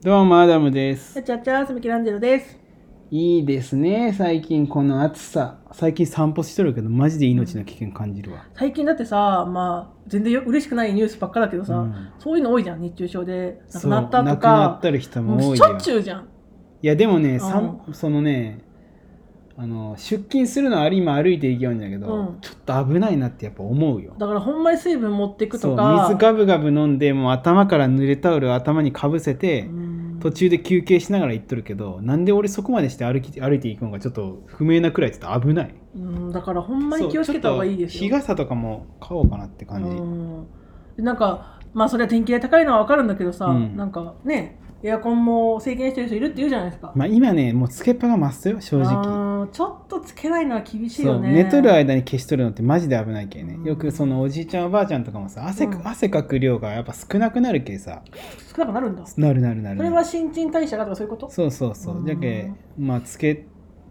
どうもアダムです。ちゃちゃすみきランジェロです。いいですね、最近この暑さ。最近散歩しとるけど、マジで命の危険感じるわ。最近だってさ、まあ、全然よ嬉しくないニュースばっかだけどさ、うんそういうの多いじゃん、熱中症で。亡くなったと亡くなかっ。たる人も多いしょっ。ちゅうじゃん。いや、でもね、んさんそのね、あの出勤するのはあり今歩いていけようんだけど、うんちょっと危ないなってやっぱ思うよ。だからほんまに水分持っていくそうとか。水ガブガブ飲んでもう頭から濡れタオルを頭にかぶせて、うん途中で休憩しながら行っとるけどなんで俺そこまでして歩き歩いていくのかちょっと不明なくらいちょっと危ない。うん、だからほんまに気をつけた方がいいですよ。日傘とかも買おうかなって感じ、うん。でなんか、まあそれは電気代高いのは分かるんだけどさ、うん。なんかね、エアコンも制限してる人いるって言うじゃないですか。まあ今ねもうつけっぱが増すよ正直あーちょっとつけないのは厳しいそうよね。寝とる間に消しとるのってマジで危ないけね、うんよくそのおじいちゃんおばあちゃんとかもさ汗,、うん汗かく量がやっぱ少なくなるけさ少なくなるんだ。そなるなるなるれは新陳代謝がとかそういうこと？そうそうそううんじゃけまあつけ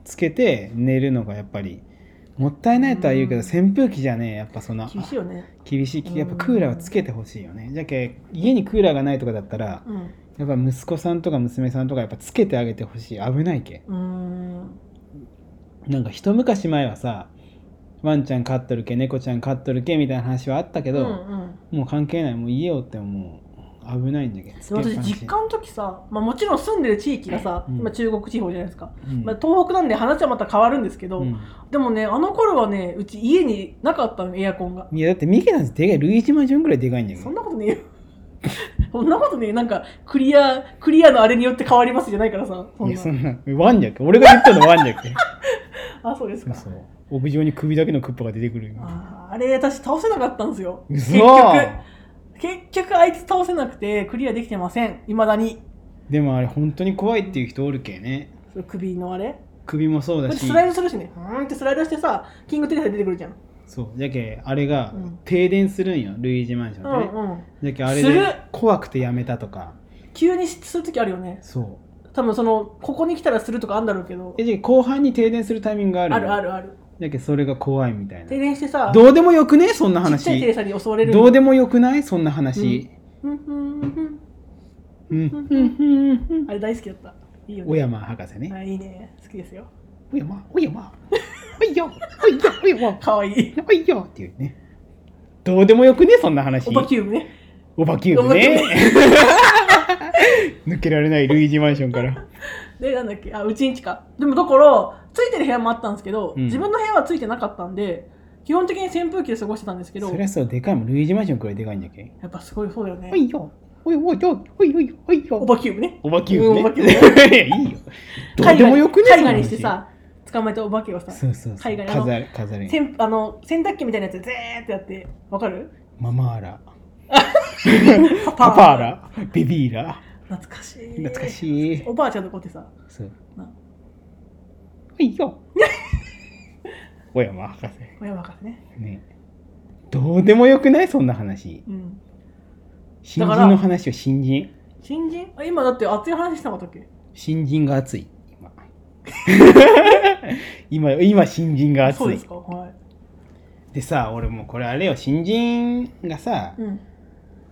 つけて寝るのがやっぱりもったいないとは言うけどうん扇風機じゃねやっぱその厳しいよね。厳しいやっぱクーラーはつけてほしいよねじゃけ家にクーラーがないとかだったらうん。やっぱ息子さんとか娘さんとかやっぱつけてあげてほしい。危ないけうーん。なんか一昔前はさワンちゃん飼っとるけ猫ちゃん飼っとるけみたいな話はあったけど、うんうん。もう関係ない。もう家をってもう危ないんだけど私実家の時さ、まあ、もちろん住んでる地域がさ、うん。今中国地方じゃないですか、うん。まあ、東北なんで話はまた変わるんですけど、うん。でもねあの頃はねうち家になかったのエアコンが。いやだってミケなんてでかいルイージマンションぐらいでかいんだけど。そんなことねえよ そんなことねえなんかクリアクリアのあれによって変わりますじゃないからさそんな。いやそんなワンじゃけ俺が言ったのワンじゃけあそうですか。そう。屋上に首だけのクッパが出てくるよ。あーあれ私倒せなかったんですよ。嘘。結局結局あいつ倒せなくてクリアできてません。いまだに。でもあれ本当に怖いっていう人おるけね。首のあれ？首もそうだし。スライドするしね。うーんってスライドしてさキングテレサ出てくるじゃんそう。じゃけあれがうん。停電するんよ、ルイージマンションって。ね、うんうん。じゃけあれする？で怖くてやめたとか。急にする時あるよね。そう。多分そのここに来たらするとかあるんだろうけど。えじゃけ後半に停電するタイミングがあるあよるあるある。じゃけそれが怖いみたい停な電してさどうでもよくね？そんなちっちゃいテレ話サに襲われるどうでももよくない？そんな話。うん。うん。うんうん。うんうんうん。あれ大好きだった。いいよね。小山博士ね。あいいね。好きですよ。小山？小山？おいよおいよおいよ。かわいい。おいよっていうね。どうでもよくねそんな話。オバキューブねオバキューブね抜けられないルイージマンションから。でなんだっけあうちんちか。でもだからついてる部屋もあったんですけど、うん。自分の部屋はついてなかったんで基本的に扇風機で過ごしてたんですけどそりゃそうでかいもん。ルイージマンションくらいでかいんだっけやっぱすごいそうだよね。おいよ。おいおいよおいおいおいよ。オバキューブね。オバキューブね。うんオバキューブいいよ。どうでもよくね海外にしてさ捕まえたお化けをさそうそうそう。海外あの。飾る飾る。せんあの洗濯機みたいなやつでゼーってやってわかる？ママーラ。パ パパーラ。ベビーラ。懐かしい。懐かしい。おばあちゃんの子ってさそう。な。おいよ。小山博士。親若くね。ね。どうでもよくない？そんな話。うん。新人の話を新人？新人？あ今だって熱い話してなかったっけ？新人が熱い 今今今新人が熱い。そうですかはい。でさ俺もうこれあれよ。新人がさ、うん。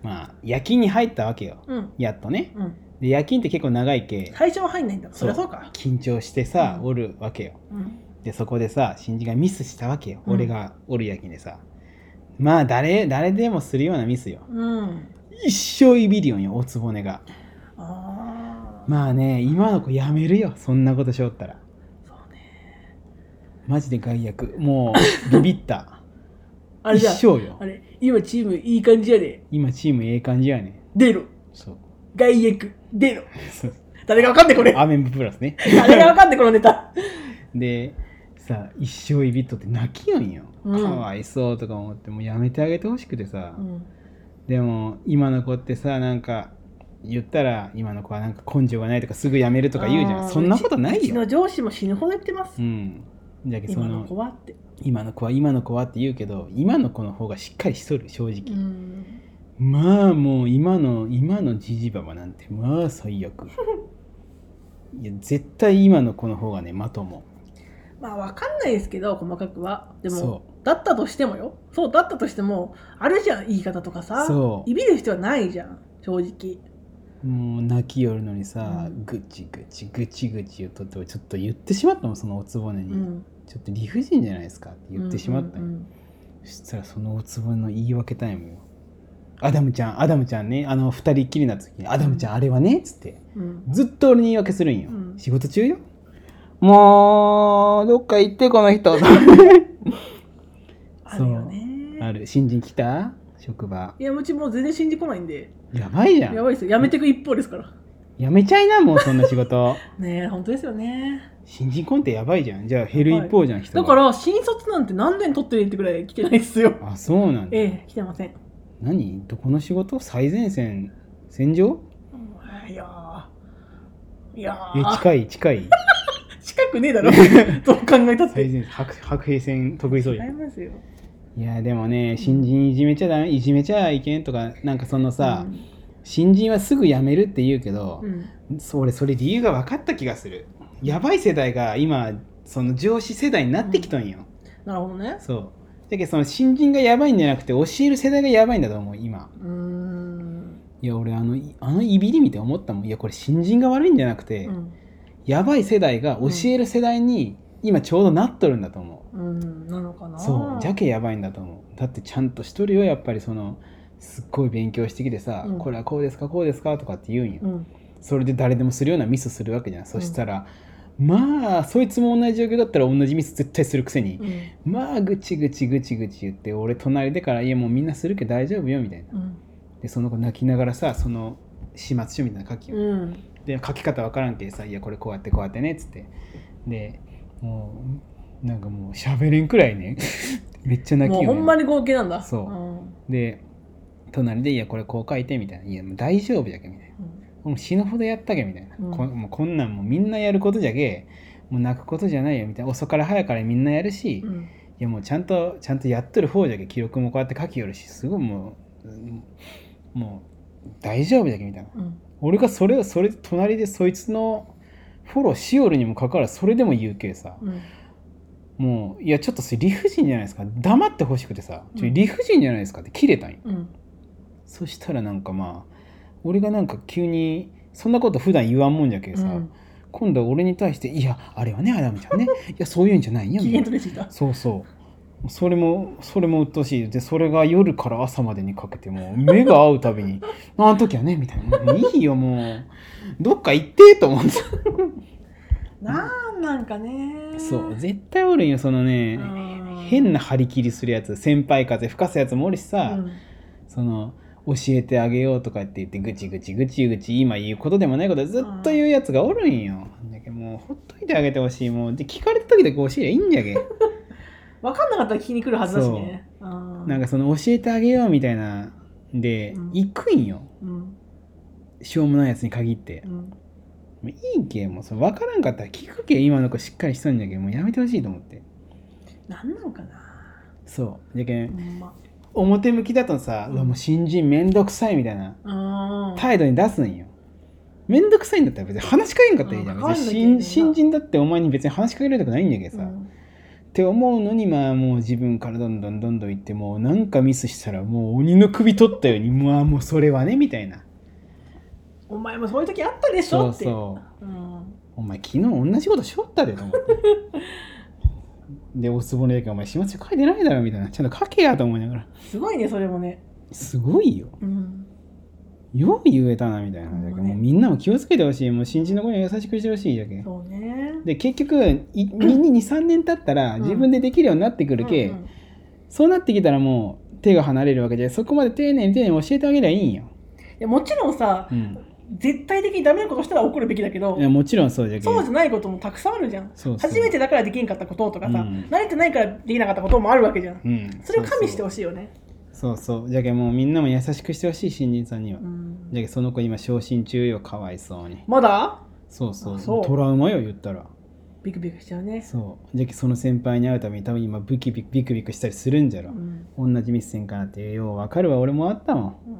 まあ夜勤に入ったわけよ。うん。やっとね。うん。で夜勤って結構長いけ。最初は入んないんだ。そりゃそうか。緊張してさ、うん。おるわけよ。うん。でそこでさ新人がミスしたわけよ、うん。俺がおる夜勤でさ。まあ誰誰でもするようなミスよ。うん。一生いびるよおつぼねがまあね今の子やめるよそんなことしよったら。そうね。マジで害悪。もうビビった。あれ一じゃん生よ。あれ今チームいい感じやで。今チームええ感じやね。出ろ。そう。外役出ろ。誰がわかんねえこれ。アメンブプラスね。誰がわかんねえこのネタ。でさ一生いびっとって泣きよんよ、うん。かわいそうとか思ってもうやめてあげてほしくてさ、うん。でも今の子ってさなんか言ったら今の子はなんか根性がないとかすぐやめるとか言うじゃん。そんなことないうよちの上司も死ぬほど言ってます。うん。じゃけそ今のの子はって。今の子は今の子はって言うけど今の子の方がしっかりしとる正直、うん。まあもう今の今のジジババなんてまあ最悪。いや絶対今の子の方がねまとも。まあわかんないですけど細かくは。でそもだったとしてもよ。そうだったとしてもあるじゃん言い方とかさ。そう。いびる必要はないじゃん正直もう泣きよるのにさ、うん。ぐちぐちぐちぐち言っとってちょっと言ってしまったもんそのおつぼねに、うんちょっと理不尽じゃないですかって言ってしまったうんうんそしたらそのおつぼねの言い訳タイムよアダムちゃんアダムちゃんねあの二人っきりな時にアダムちゃんあれはねっつってうんずっと俺に言い訳するんよ、うん仕事中よもうどっか行ってこの人あるよねある新人来た職場。いやうちもう全然信じこないんで。やばいじゃん。やばいですよ。やめていく一方ですから。やめちゃいなもうそんな仕事。ねえ本当ですよね。新人コンってやばいじゃん。じゃあ減る一方じゃん、人がだから新卒なんて何年取ってるってぐらい来てないですよ。あそうなんだ、ええ来てません。何？どこの仕事？最前線？戦場？いやー。いやえー近い近い。近くねえだろ。どう考えたって。最前線白白兵戦得意そうじゃん。違いますよいやでもね新人いじめちゃダメいじめちゃいけんとかなんかそのさ、うん新人はすぐ辞めるって言うけどう、んそ俺それ理由が分かった気がする。やばい世代が今その上司世代になってきとんよ、なるほどね。そう。だけどその新人がやばいんじゃなくて教える世代がやばいんだと思う今。うーん。いや俺あのいあのいびり見て思ったもん。いやこれ新人が悪いんじゃなくて、うん。やばい世代が教える世代に今ちょうどなっとるんだと思う。んなのかう、な。そうじゃけやばいんだと思う。だってちゃんとしとるよやっぱりそのすっごい勉強してきてさ、うん。これはこうですかこうですかとかって言うんよ、うん。それで誰でもするようなミスするわけじゃん、そしたらまあそいつも同じ状況だったら同じミス絶対するくせに、うん。まあぐちぐちぐちぐち言って俺隣でから「いやもうみんなするけど大丈夫よ」みたいな。うん。でその子泣きながらさその始末書みたいなの書きよ、う。ん。で書き方わからんけさ「いやこれこうやってこうやってね」っつって。でもうなんかもう喋れんくらいね。めっちゃ泣きよ、ね、もうほんまに合計なんだ。そう。で隣で「いやこれこう書いて」みたいな「いやもう大丈夫じゃけ」みたいな。うん。もう死ぬほどやったけみたいな、うん。こもうこんなんもうみんなやることじゃけもう泣くことじゃないよみたいな。遅から早からみんなやるし、いうん。やもうちゃんとちゃんとやっとる方じゃけ記録もこうやって書きよるしすごいもううんもう大丈夫じゃけみたいな。うん。俺がそれをそれ隣でそいつのフォローしよるにもかかわらずそれでも言うけさ。うん。もういやちょっとそれ理不尽じゃないですか。黙ってほしくてさ。理不尽じゃないですかって切れたんよ、うん。そしたらなんかまあ俺がなんか急にそんなこと普段言わんもんじゃけどさ、うん。今度は俺に対して「いやあれはねアダムちゃんね。いやそういうんじゃないよ」機みたいな。そうそうそれもそれも鬱陶しい。でそれが夜から朝までにかけてもう目が合うたびに「あの時はね」みたいな「もういいよもう。どっか行って」と思って。なんなんかね。そう。絶対おるんよそのね変な張り切りするやつ。先輩風吹かすやつもおるしさ、うん。その教えてあげようとかって言ってぐちぐちぐちぐち今言うことでもないことずっと言うやつがおるんよ。だけどもうほっといてあげてほしい。もうで聞かれた時だけ教えりゃいいんじゃけ分かんなかったら聞きに来るはずだしね。う。んなんかその教えてあげようみたいなで、うん。行くんよ。うん。しょうもないやつに限って。う、ん。いいけもうその分からんかったら聞くけ今の子しっかりしとんじゃけもうやめてほしいと思って。なんなんかな。そう。じゃけんま。表向きだとさ、うわもう新人めんどくさいみたいなうん態度に出すんよ。めんどくさいんだったら別に話しかけんかったらいいじゃん。うん。別に新人だってお前に別に話しかけられたくないんだけどさ。って思うのにまあもう自分からどんどんどんどん言ってもうなんかミスしたらもう鬼の首取ったようにまあもうそれはねみたいな。お前もそういう時あったでしそうょってそう。うんお前昨日同じことしょったでと思って。で、おつぼねだけお前始末書書いてないだろみたいな。ちゃんと書けやと思いながら。すごいねそれもねすごいよ。うんよう言えたなみたいな。うんだけどもうみんなも気をつけてほしい。もう新人の子には優しくしてほしいだけ。そうね。で結局23年経ったらうん。自分でできるようになってくるけ、うんうん。そうなってきたらもう手が離れるわけでそこまで丁寧に丁寧に教えてあげりゃいいんよ、いやもちろんさうん、絶対的にダメなことしたら怒るべきだけどいやもちろんそうじゃけそうじゃないこともたくさんあるじゃん。初めてだからできんかったこととかさ、うん。慣れてないからできなかったこともあるわけじゃん。うん、それを加味してほほしいよね。そうそうじゃけもうみんなも優しくしてほしい新人さんには、うん。じゃけその子今昇進中よかわいそうに。まだ？そうそう。あそう。トラウマよ言ったら。ビクビクしちゃうね。そう。じゃけその先輩に会うために多分今ブキビクビクビクしたりするんじゃろ。う、ん。同じミスせんかなってよう分かるわ俺もあったもん、うん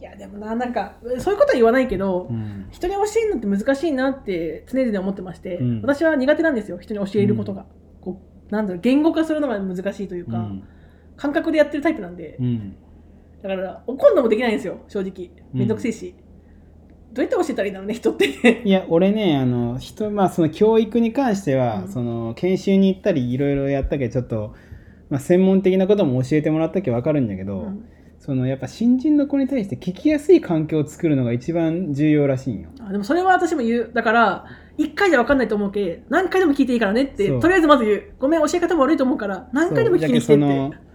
いやでもななんかそういうことは言わないけど、うん、人に教えるのって難しいなって常々思ってまして、うん。私は苦手なんですよ人に教えることが、こうなんだろう言語化するのが難しいというか、うん感覚でやってるタイプなんで、うん。だから怒るのもできないんですよ正直。めんどくせえし、どうやって教えたらいいんだろうね人って。いや俺ねあの人まあその教育に関しては、うん。その研修に行ったりいろいろやったけどちょっと、まあ、専門的なことも教えてもらったけど分かるんだけど、うん。そのやっぱ新人の子に対して聞きやすい環境を作るのが一番重要らしいんよ。あでもそれは私も言う。だから1回じゃ分かんないと思うけ何回でも聞いていいからねってとりあえずまず言う。ごめん教え方も悪いと思うから何回でも聞きに来てって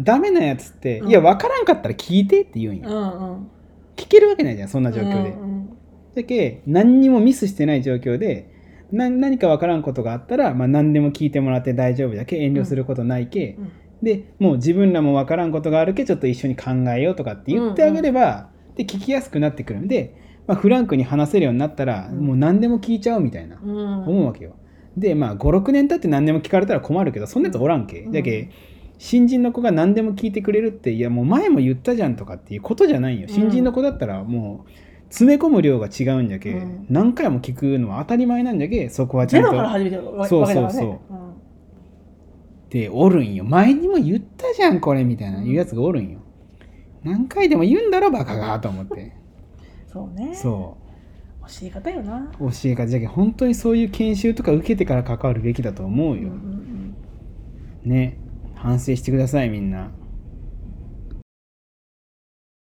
ダメなやつって、うん。いや分からんかったら聞いてって言うんよ。うんうん。聞けるわけないじゃんそんな状況で。うんうんだけ何にもミスしてない状況でな何か分からんことがあったら、まあ、何でも聞いてもらって大丈夫だけ遠慮することないけ、うん。でもう自分らも分からんことがあるけちょっと一緒に考えようとかって言ってあげれば、で聞きやすくなってくるんで、まあ、フランクに話せるようになったら、うん。もう何でも聞いちゃおうみたいな、うん。思うわけよ。でまあ56年経って何でも聞かれたら困るけどそんなやつおらんけ。うん。だけ新人の子が何でも聞いてくれるっていやもう前も言ったじゃんとかっていうことじゃないよ。新人の子だったらもう詰め込む量が違うんじゃけ、うん。何回も聞くのは当たり前なんじゃけそこはちゃんと。ゼロから始めてるわそうわけだからそうねそう。でおるんよ。前にも言ったじゃんこれみたいな言うやつがおるんよ。何回でも言うんだろバカがと思って。そうね。そ教え方よな。う教え方じゃけ本当にそういう研修とか受けてから関わるべきだと思うよ、うんうんうん。ね反省してくださいみんな。